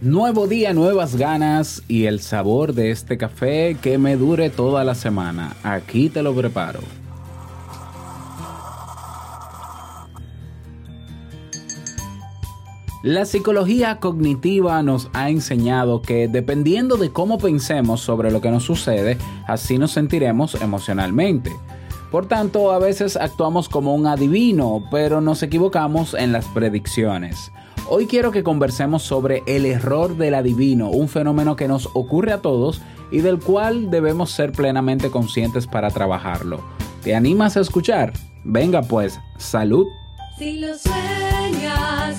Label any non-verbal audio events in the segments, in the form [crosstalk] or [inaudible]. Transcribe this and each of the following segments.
Nuevo día, nuevas ganas y el sabor de este café que me dure toda la semana. Aquí te lo preparo. La psicología cognitiva nos ha enseñado que dependiendo de cómo pensemos sobre lo que nos sucede, así nos sentiremos emocionalmente. Por tanto, a veces actuamos como un adivino, pero nos equivocamos en las predicciones. Hoy quiero que conversemos sobre el error del adivino, un fenómeno que nos ocurre a todos y del cual debemos ser plenamente conscientes para trabajarlo. ¿Te animas a escuchar? Venga pues, salud. Si lo sueñas,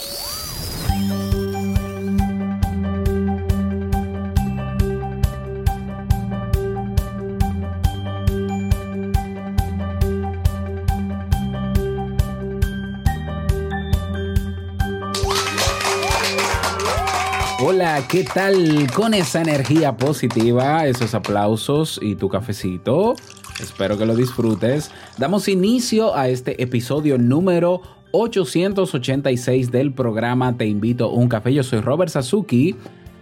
Hola, ¿qué tal? Con esa energía positiva, esos aplausos y tu cafecito. Espero que lo disfrutes. Damos inicio a este episodio número 886 del programa Te invito a un café. Yo soy Robert Sasuki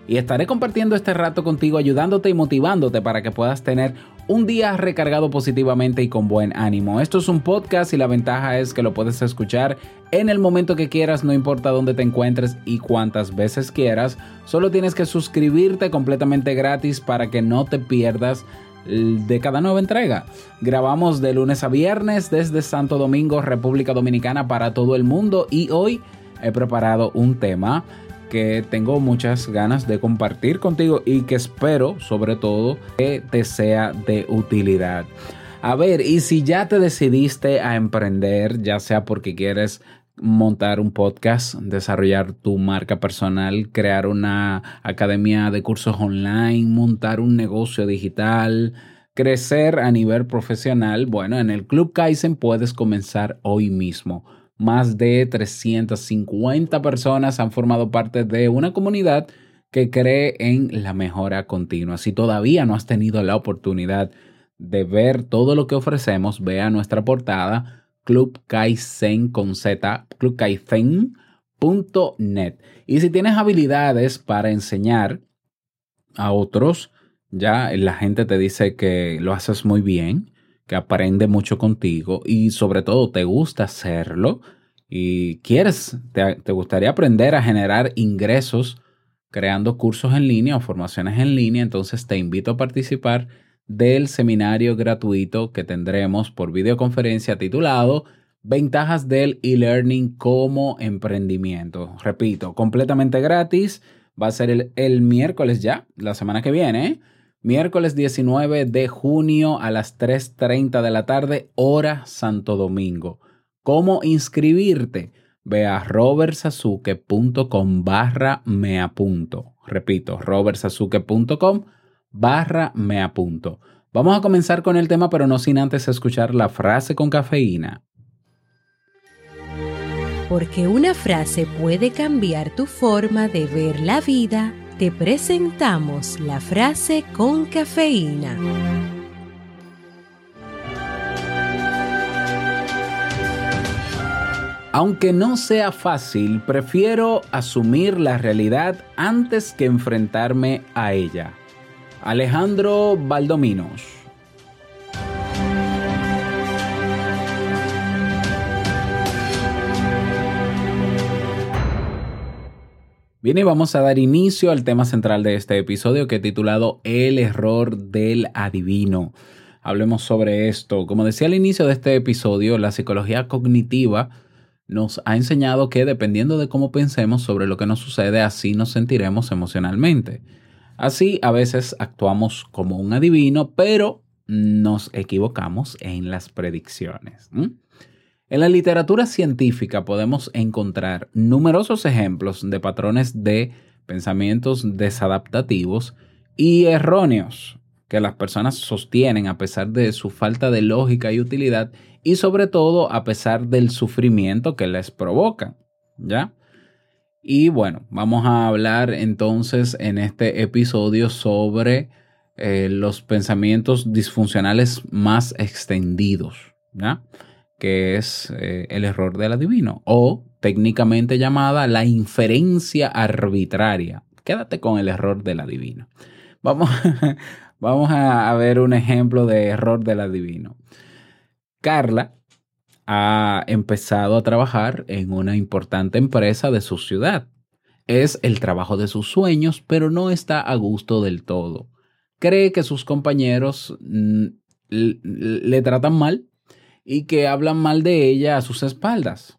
y estaré compartiendo este rato contigo, ayudándote y motivándote para que puedas tener un día recargado positivamente y con buen ánimo. Esto es un podcast y la ventaja es que lo puedes escuchar en el momento que quieras, no importa dónde te encuentres y cuántas veces quieras. Solo tienes que suscribirte completamente gratis para que no te pierdas de cada nueva entrega. Grabamos de lunes a viernes desde Santo Domingo, República Dominicana para todo el mundo y hoy he preparado un tema que tengo muchas ganas de compartir contigo y que espero sobre todo que te sea de utilidad. A ver, y si ya te decidiste a emprender, ya sea porque quieres montar un podcast, desarrollar tu marca personal, crear una academia de cursos online, montar un negocio digital, crecer a nivel profesional, bueno, en el Club Kaizen puedes comenzar hoy mismo. Más de 350 personas han formado parte de una comunidad que cree en la mejora continua. Si todavía no has tenido la oportunidad de ver todo lo que ofrecemos, ve a nuestra portada Club Kaizen con Z, clubkaizen.net. Y si tienes habilidades para enseñar a otros, ya la gente te dice que lo haces muy bien, que aprende mucho contigo y sobre todo te gusta hacerlo y quieres, te, te gustaría aprender a generar ingresos creando cursos en línea o formaciones en línea, entonces te invito a participar del seminario gratuito que tendremos por videoconferencia titulado Ventajas del e-learning como emprendimiento. Repito, completamente gratis. Va a ser el, el miércoles ya, la semana que viene. Miércoles 19 de junio a las 3.30 de la tarde, hora Santo Domingo. ¿Cómo inscribirte? Ve a robertsasuke.com barra me apunto. Repito, robertsasuke.com barra me. Vamos a comenzar con el tema, pero no sin antes escuchar la frase con cafeína. Porque una frase puede cambiar tu forma de ver la vida, te presentamos la frase con cafeína. Aunque no sea fácil, prefiero asumir la realidad antes que enfrentarme a ella. Alejandro Valdominos. Bien, y vamos a dar inicio al tema central de este episodio que he titulado El error del adivino. Hablemos sobre esto. Como decía al inicio de este episodio, la psicología cognitiva nos ha enseñado que dependiendo de cómo pensemos sobre lo que nos sucede, así nos sentiremos emocionalmente. Así, a veces actuamos como un adivino, pero nos equivocamos en las predicciones. En la literatura científica podemos encontrar numerosos ejemplos de patrones de pensamientos desadaptativos y erróneos que las personas sostienen a pesar de su falta de lógica y utilidad y sobre todo a pesar del sufrimiento que les provocan, ¿ya? Y bueno, vamos a hablar entonces en este episodio sobre eh, los pensamientos disfuncionales más extendidos, ¿ya? Que es eh, el error del adivino o técnicamente llamada la inferencia arbitraria. Quédate con el error del adivino. Vamos, [laughs] vamos a, ver un ejemplo de error del adivino. Carla ha empezado a trabajar en una importante empresa de su ciudad. Es el trabajo de sus sueños, pero no está a gusto del todo. Cree que sus compañeros mm, le tratan mal y que hablan mal de ella a sus espaldas.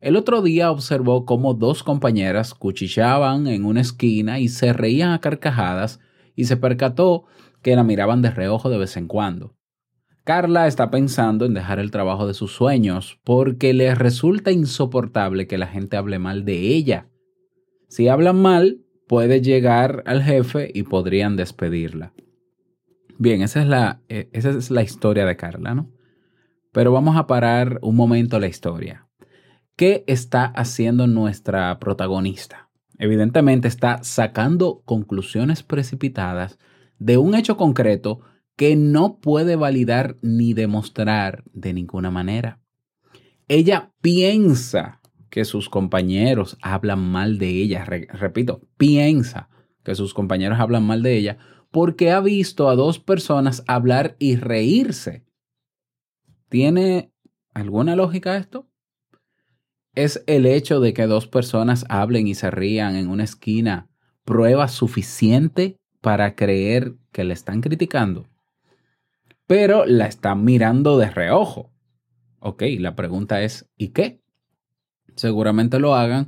El otro día observó cómo dos compañeras cuchicheaban en una esquina y se reían a carcajadas y se percató que la miraban de reojo de vez en cuando. Carla está pensando en dejar el trabajo de sus sueños porque le resulta insoportable que la gente hable mal de ella. Si hablan mal, puede llegar al jefe y podrían despedirla. Bien, esa es la, eh, esa es la historia de Carla, ¿no? Pero vamos a parar un momento la historia. ¿Qué está haciendo nuestra protagonista? Evidentemente está sacando conclusiones precipitadas de un hecho concreto que no puede validar ni demostrar de ninguna manera. Ella piensa que sus compañeros hablan mal de ella. Re- repito, piensa que sus compañeros hablan mal de ella porque ha visto a dos personas hablar y reírse. ¿Tiene alguna lógica esto? ¿Es el hecho de que dos personas hablen y se rían en una esquina prueba suficiente para creer que le están criticando? Pero la están mirando de reojo. Ok, la pregunta es, ¿y qué? Seguramente lo hagan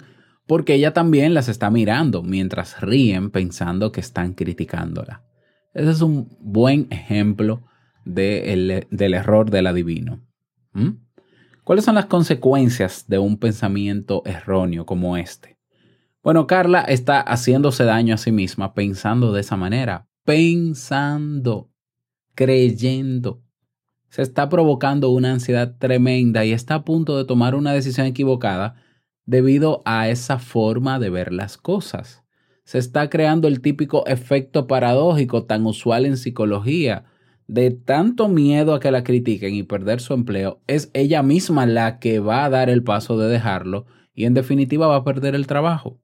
porque ella también las está mirando mientras ríen pensando que están criticándola. Ese es un buen ejemplo de el- del error del adivino. ¿Mm? ¿Cuáles son las consecuencias de un pensamiento erróneo como este? Bueno, Carla está haciéndose daño a sí misma pensando de esa manera, pensando, creyendo. Se está provocando una ansiedad tremenda y está a punto de tomar una decisión equivocada debido a esa forma de ver las cosas. Se está creando el típico efecto paradójico tan usual en psicología de tanto miedo a que la critiquen y perder su empleo, es ella misma la que va a dar el paso de dejarlo y en definitiva va a perder el trabajo.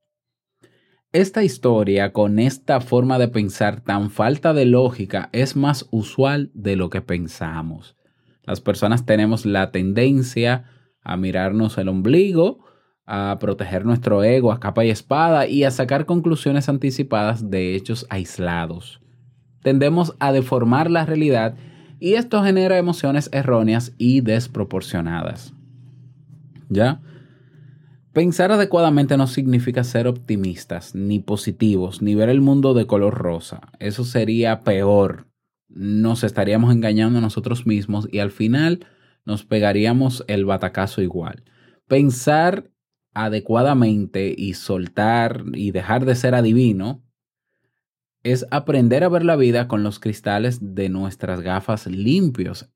Esta historia con esta forma de pensar tan falta de lógica es más usual de lo que pensamos. Las personas tenemos la tendencia a mirarnos el ombligo, a proteger nuestro ego a capa y espada y a sacar conclusiones anticipadas de hechos aislados tendemos a deformar la realidad y esto genera emociones erróneas y desproporcionadas. ¿Ya? Pensar adecuadamente no significa ser optimistas, ni positivos, ni ver el mundo de color rosa. Eso sería peor. Nos estaríamos engañando a nosotros mismos y al final nos pegaríamos el batacazo igual. Pensar adecuadamente y soltar y dejar de ser adivino es aprender a ver la vida con los cristales de nuestras gafas limpios.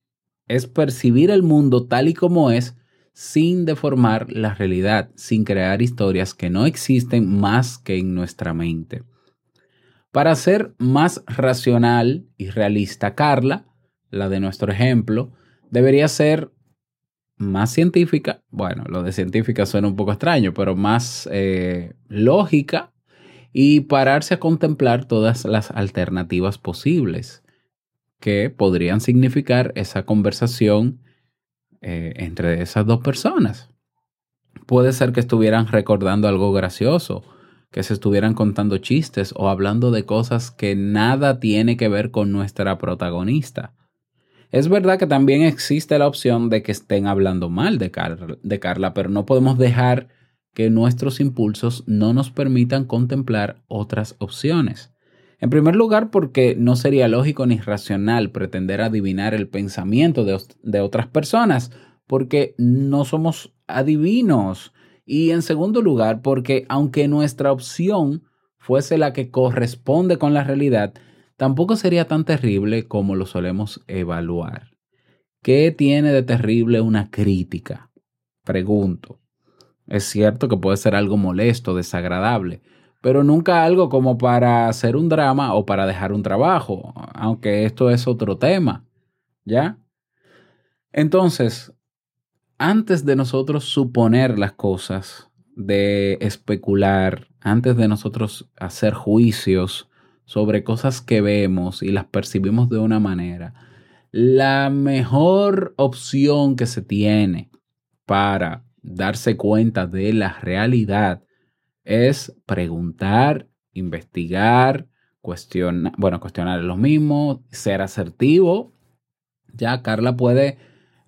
Es percibir el mundo tal y como es sin deformar la realidad, sin crear historias que no existen más que en nuestra mente. Para ser más racional y realista, Carla, la de nuestro ejemplo, debería ser más científica. Bueno, lo de científica suena un poco extraño, pero más eh, lógica y pararse a contemplar todas las alternativas posibles que podrían significar esa conversación eh, entre esas dos personas. Puede ser que estuvieran recordando algo gracioso, que se estuvieran contando chistes o hablando de cosas que nada tiene que ver con nuestra protagonista. Es verdad que también existe la opción de que estén hablando mal de, de Carla, pero no podemos dejar que nuestros impulsos no nos permitan contemplar otras opciones. En primer lugar, porque no sería lógico ni racional pretender adivinar el pensamiento de, de otras personas, porque no somos adivinos. Y en segundo lugar, porque aunque nuestra opción fuese la que corresponde con la realidad, tampoco sería tan terrible como lo solemos evaluar. ¿Qué tiene de terrible una crítica? Pregunto. Es cierto que puede ser algo molesto, desagradable, pero nunca algo como para hacer un drama o para dejar un trabajo, aunque esto es otro tema, ¿ya? Entonces, antes de nosotros suponer las cosas, de especular, antes de nosotros hacer juicios sobre cosas que vemos y las percibimos de una manera, la mejor opción que se tiene para darse cuenta de la realidad es preguntar, investigar, cuestionar, bueno, cuestionar lo mismo, ser asertivo. Ya Carla puede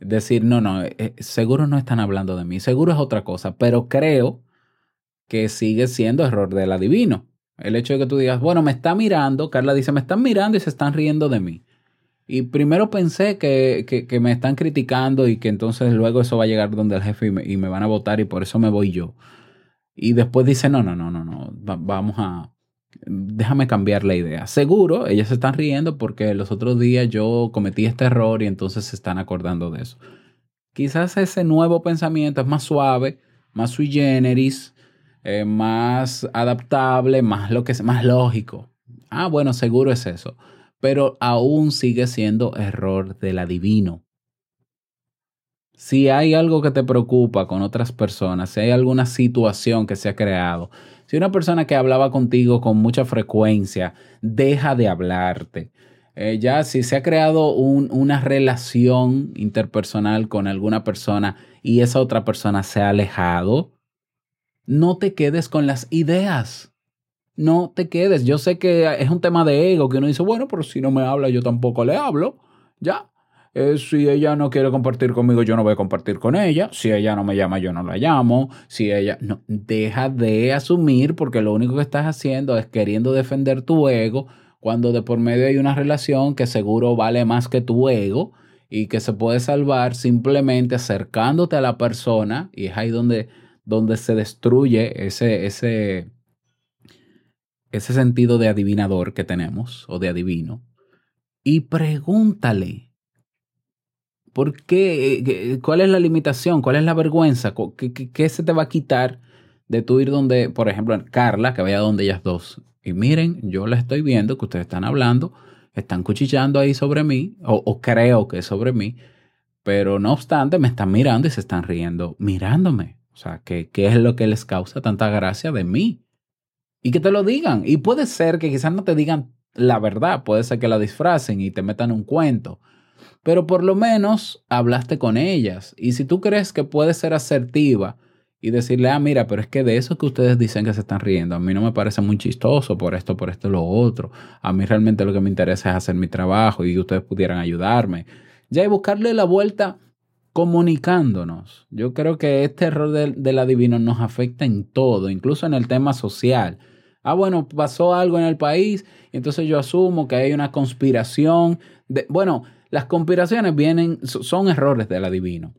decir, no, no, eh, seguro no están hablando de mí, seguro es otra cosa, pero creo que sigue siendo error del adivino. El hecho de que tú digas, bueno, me está mirando, Carla dice, me están mirando y se están riendo de mí. Y primero pensé que, que, que me están criticando y que entonces luego eso va a llegar donde el jefe y me, y me van a votar y por eso me voy yo. Y después dice, no, no, no, no, no, va- vamos a, déjame cambiar la idea. Seguro, ellas se están riendo porque los otros días yo cometí este error y entonces se están acordando de eso. Quizás ese nuevo pensamiento es más suave, más sui generis, eh, más adaptable, más lo que más lógico. Ah, bueno, seguro es eso. Pero aún sigue siendo error del adivino. Si hay algo que te preocupa con otras personas, si hay alguna situación que se ha creado, si una persona que hablaba contigo con mucha frecuencia deja de hablarte, eh, ya si se ha creado un- una relación interpersonal con alguna persona y esa otra persona se ha alejado, no te quedes con las ideas. No te quedes. Yo sé que es un tema de ego que uno dice, bueno, pero si no me habla, yo tampoco le hablo. Ya. Eh, si ella no quiere compartir conmigo, yo no voy a compartir con ella. Si ella no me llama, yo no la llamo. Si ella no, deja de asumir porque lo único que estás haciendo es queriendo defender tu ego cuando de por medio hay una relación que seguro vale más que tu ego y que se puede salvar simplemente acercándote a la persona y es ahí donde, donde se destruye ese, ese, ese sentido de adivinador que tenemos o de adivino y pregúntale. ¿Por qué? ¿Qué- ¿Cuál es la limitación? ¿Cuál es la vergüenza? ¿Qué, qué- se te va a quitar de tú ir donde, por ejemplo, Carla, que vaya donde ellas dos? Y miren, yo la estoy viendo que ustedes están hablando, están cuchillando ahí sobre mí, o, o creo que es sobre mí, pero no obstante me están mirando y se están riendo mirándome. O sea, ¿qué, qué es lo que les causa tanta gracia de mí? Y que te lo digan. Y puede ser que quizás no te digan la verdad, puede ser que la disfracen y te metan un cuento pero por lo menos hablaste con ellas. Y si tú crees que puedes ser asertiva y decirle, ah, mira, pero es que de eso que ustedes dicen que se están riendo, a mí no me parece muy chistoso por esto, por esto, lo otro. A mí realmente lo que me interesa es hacer mi trabajo y que ustedes pudieran ayudarme. Ya y buscarle la vuelta comunicándonos. Yo creo que este error del, adivino nos afecta en todo, incluso en el tema social. Ah, bueno, pasó algo en el país, entonces yo asumo que hay una conspiración. Bueno, las conspiraciones vienen, so- son errores del adivino.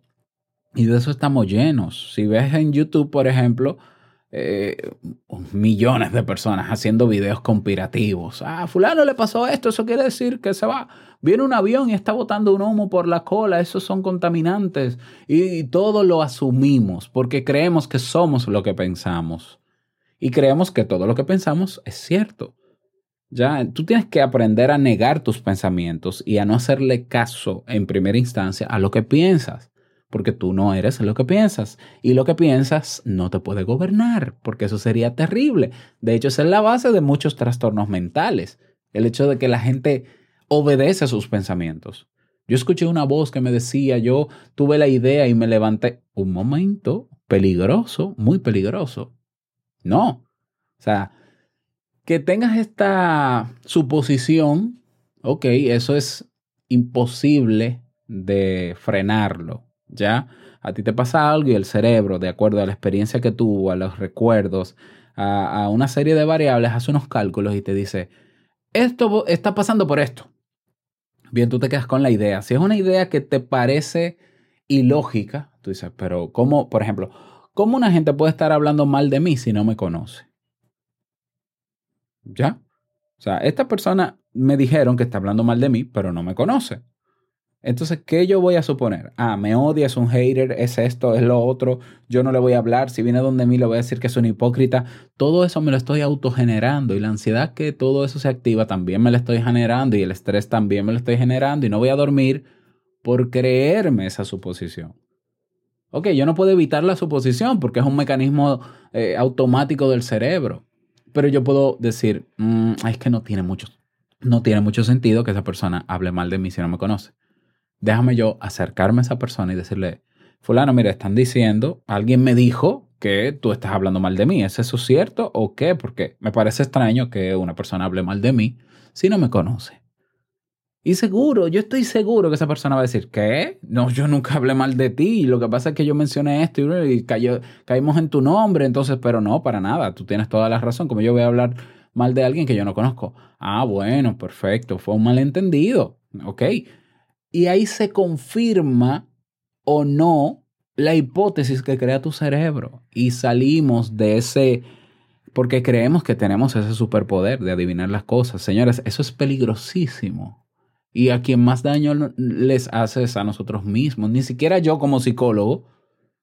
Y de eso estamos llenos. Si ves en YouTube, por ejemplo, eh, millones de personas haciendo videos conspirativos. Ah, fulano le pasó esto, eso quiere decir que se va. Viene un avión y está botando un humo por la cola, esos son contaminantes. Y, todo lo asumimos porque creemos que somos lo que pensamos. Y creemos que todo lo que pensamos es cierto. Ya, tú tienes que aprender a negar tus pensamientos y a no hacerle caso en primera instancia a lo que piensas, porque tú no eres lo que piensas y lo que piensas no te puede gobernar, porque eso sería terrible. De hecho, esa es la base de muchos trastornos mentales, el hecho de que la gente obedece a sus pensamientos. Yo escuché una voz que me decía, yo tuve la idea y me levanté. Un momento, peligroso, muy peligroso. No. O sea, que tengas esta suposición, ok, eso es imposible de frenarlo, ¿ya? A ti te pasa algo y el cerebro, de acuerdo a la experiencia que tuvo, a los recuerdos, a, a una serie de variables, hace unos cálculos y te dice, esto está pasando por esto. Bien, tú te quedas con la idea. Si es una idea que te parece ilógica, tú dices, pero ¿cómo, por ejemplo, cómo una gente puede estar hablando mal de mí si no me conoce? ¿Ya? O sea, esta persona me dijeron que está hablando mal de mí, pero no me conoce. Entonces, ¿qué yo voy a suponer? Ah, me odia, es un hater, es esto, es lo otro, yo no le voy a hablar, si viene donde mí le voy a decir que es un hipócrita. Todo eso me lo estoy autogenerando y la ansiedad que todo eso se activa también me la estoy generando y el estrés también me lo estoy generando y no voy a dormir por creerme esa suposición. Ok, yo no puedo evitar la suposición porque es un mecanismo eh, automático del cerebro, pero yo puedo decir, "Mm, es que no tiene mucho, no tiene mucho sentido que esa persona hable mal de mí si no me conoce déjame yo acercarme a esa persona y decirle, fulano, mira, están diciendo, alguien me dijo que tú estás hablando mal de mí. ¿Es eso cierto o qué? Porque me parece extraño que una persona hable mal de mí si no me conoce. Y seguro, yo estoy seguro que esa persona va a decir, ¿qué? No, yo nunca hablé mal de ti. Lo que pasa es que yo mencioné esto y cayó, caímos en tu nombre, entonces, pero no, para nada. Tú tienes toda la razón. Como yo voy a hablar mal de alguien que yo no conozco. Ah, bueno, perfecto. Fue un malentendido. Ok. Y ahí se confirma o no la hipótesis que crea tu cerebro. Y salimos de ese, porque creemos que tenemos ese superpoder de adivinar las cosas. Señores, eso es peligrosísimo. Y a quien más daño les hace es a nosotros mismos. Ni siquiera yo como psicólogo,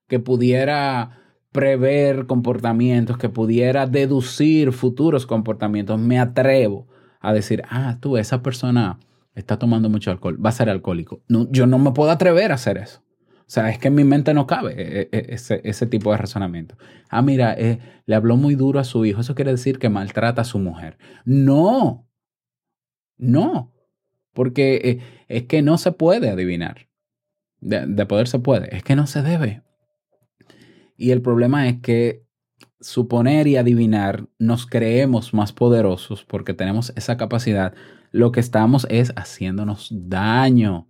que pudiera prever comportamientos, que pudiera deducir futuros comportamientos, me atrevo a decir, ah, tú, esa persona está tomando mucho alcohol, va a ser alcohólico. Yo no me puedo atrever a hacer eso. O sea, es que en mi mente no cabe eh, eh, ese, ese tipo de razonamiento. Ah, mira, eh, le habló muy duro a su hijo. Eso quiere decir que maltrata a su mujer. No, no, porque eh, es que no se puede adivinar. De, de poder se puede, es que no se debe. Y el problema es que suponer y adivinar nos creemos más poderosos porque tenemos esa capacidad lo que estamos es haciéndonos daño.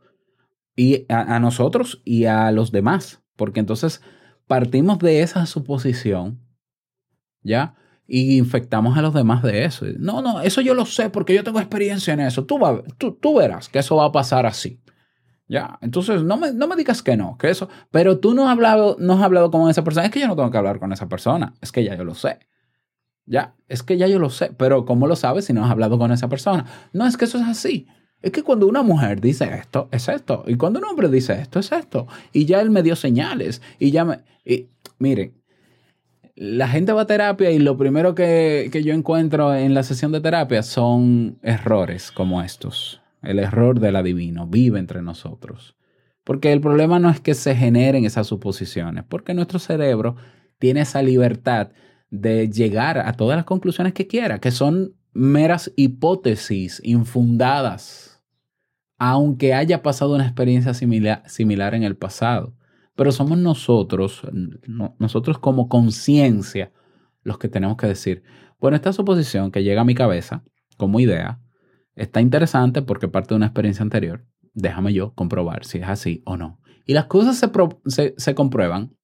Y a, nosotros y a los demás. Porque entonces partimos de esa suposición, ¿ya? Y infectamos a los demás de eso. No, no, eso yo lo sé porque yo tengo experiencia en eso. Tú, va, tú, tú verás que eso va a pasar así. ¿Ya? Entonces, no me, no me digas que no, que eso. Pero tú no has, hablado, no has hablado con esa persona. Es que yo no tengo que hablar con esa persona. Es que ya yo lo sé. Ya, es que ya yo lo sé, pero ¿cómo lo sabes si no has hablado con esa persona? No, es que eso es así. Es que cuando una mujer dice esto, es esto. Y cuando un hombre dice esto, es esto. Y ya él me dio señales. Y ya me... Y, miren, la gente va a terapia y lo primero que, que yo encuentro en la sesión de terapia son errores como estos. El error del adivino vive entre nosotros. Porque el problema no es que se generen esas suposiciones, porque nuestro cerebro tiene esa libertad de llegar a todas las conclusiones que quiera, que son meras hipótesis infundadas, aunque haya pasado una experiencia similar, similar en el pasado. Pero somos nosotros, nosotros como conciencia, los que tenemos que decir, bueno, esta suposición que llega a mi cabeza como idea está interesante porque parte de una experiencia anterior. Déjame yo comprobar si es así o no. Y las cosas se, se, se comprueban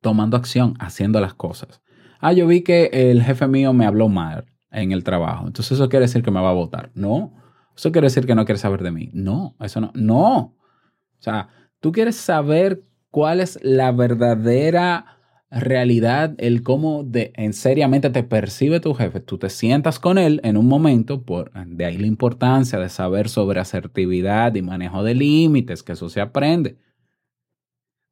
tomando acción, haciendo las cosas ah, yo vi que el jefe mío me habló mal en el trabajo, entonces eso quiere decir que me va a votar. No, eso quiere decir que no quiere saber de mí. No, eso no, no. O sea, tú quieres saber cuál es la verdadera realidad, el cómo en seriamente te percibe tu jefe. Tú te sientas con él en un momento, por, de ahí la importancia de saber sobre asertividad y manejo de límites, que eso se aprende.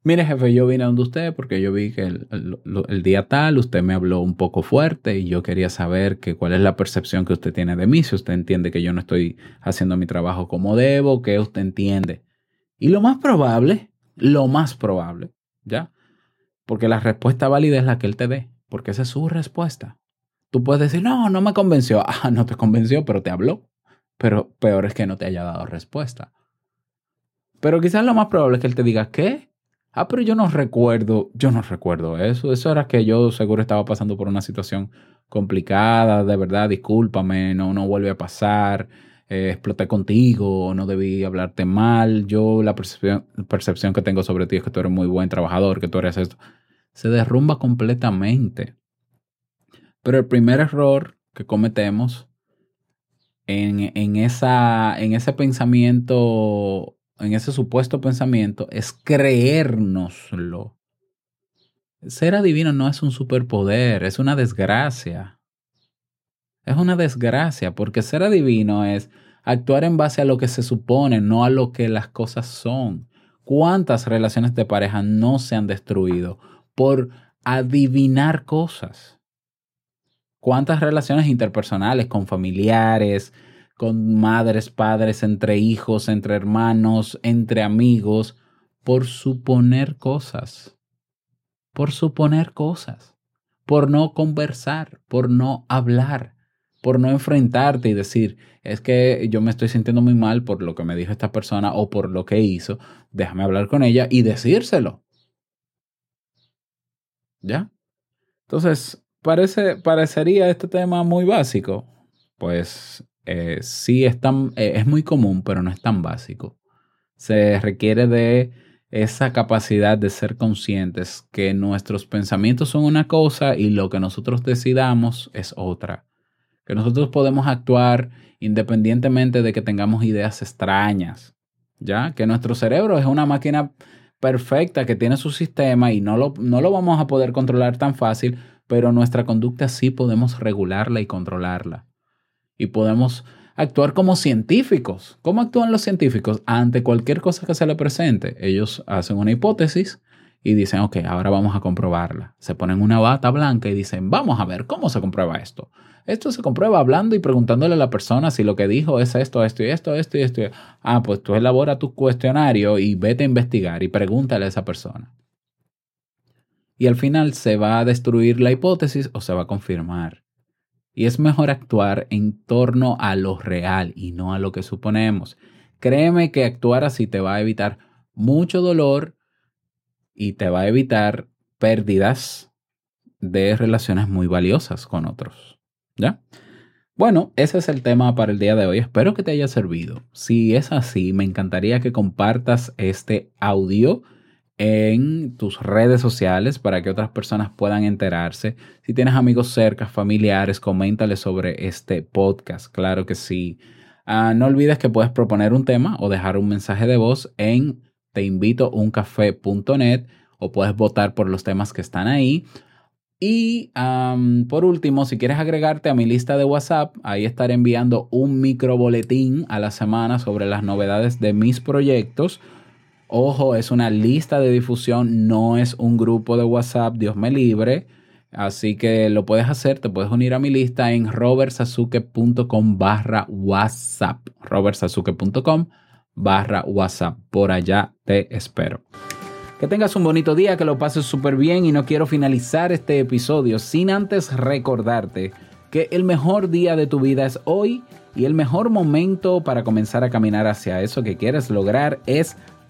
Mire, jefe, yo vine a donde usted porque yo vi que el, día tal usted me habló un poco fuerte y yo quería saber que cuál es la percepción que usted tiene de mí, si usted entiende que yo no estoy haciendo mi trabajo como debo, que usted entiende. Y lo más probable, lo más probable, ¿ya? Porque la respuesta válida es la que él te dé, porque esa es su respuesta. Tú puedes decir, no, no me convenció. [laughs] Ah, no te convenció, pero te habló. Pero peor es que no te haya dado respuesta. Pero quizás lo más probable es que él te diga, ¿qué? Ah, pero yo no recuerdo, yo no recuerdo eso. Eso era que yo seguro estaba pasando por una situación complicada, de verdad, discúlpame, no, no vuelve a pasar, eh, exploté contigo, no debí hablarte mal. Yo la percepción, percepción que tengo sobre ti es que tú eres muy buen trabajador, que tú eres esto. Se derrumba completamente. Pero el primer error que cometemos en, en esa, en ese pensamiento, en ese supuesto pensamiento, es creérnoslo. Ser adivino no es un superpoder, es una desgracia. Es una desgracia, porque ser adivino es actuar en base a lo que se supone, no a lo que las cosas son. ¿Cuántas relaciones de pareja no se han destruido por adivinar cosas? ¿Cuántas relaciones interpersonales con familiares, con madres, padres, entre hijos, entre hermanos, entre amigos, por suponer cosas? Por suponer cosas, por no conversar, por no hablar, por no enfrentarte y decir, es que yo me estoy sintiendo muy mal por lo que me dijo esta persona o por lo que hizo, déjame hablar con ella y decírselo. ¿Ya? Entonces, parece, parecería este tema muy básico. Pues eh, sí, es, tan, eh, es muy común, pero no es tan básico. Se requiere de esa capacidad de ser conscientes que nuestros pensamientos son una cosa y lo que nosotros decidamos es otra. Que nosotros podemos actuar independientemente de que tengamos ideas extrañas. ¿Ya? Que nuestro cerebro es una máquina perfecta que tiene su sistema y no lo, no lo vamos a poder controlar tan fácil, pero nuestra conducta sí podemos regularla y controlarla. Y podemos actuar como científicos. ¿Cómo actúan los científicos? Ante cualquier cosa que se le presente, ellos hacen una hipótesis y dicen, ok, ahora vamos a comprobarla. Se ponen una bata blanca y dicen, vamos a ver cómo se comprueba esto. Esto se comprueba hablando y preguntándole a la persona si lo que dijo es esto, esto y esto, esto y esto. Ah, pues tú elabora tu cuestionario y vete a investigar y pregúntale a esa persona. Y al final se va a destruir la hipótesis o se va a confirmar. Y es mejor actuar en torno a lo real y no a lo que suponemos. Créeme que actuar así te va a evitar mucho dolor y te va a evitar pérdidas de relaciones muy valiosas con otros. ¿Ya? Bueno, ese es el tema para el día de hoy. Espero que te haya servido. Si es así, me encantaría que compartas este audio en tus redes sociales para que otras personas puedan enterarse. Si tienes amigos cerca, familiares, coméntales sobre este podcast. Claro que sí. Ah, no olvides que puedes proponer un tema o dejar un mensaje de voz en teinvitouncafé.net o puedes votar por los temas que están ahí y por último, si quieres agregarte a mi lista de WhatsApp, ahí estaré enviando un micro boletín a la semana sobre las novedades de mis proyectos. Ojo, es una lista de difusión, no es un grupo de WhatsApp, Dios me libre. Así que lo puedes hacer, te puedes unir a mi lista en robertsazuke.com barra WhatsApp. robertsazuke.com barra WhatsApp. Por allá te espero. Que tengas un bonito día, que lo pases súper bien y no quiero finalizar este episodio sin antes recordarte que el mejor día de tu vida es hoy y el mejor momento para comenzar a caminar hacia eso que quieres lograr es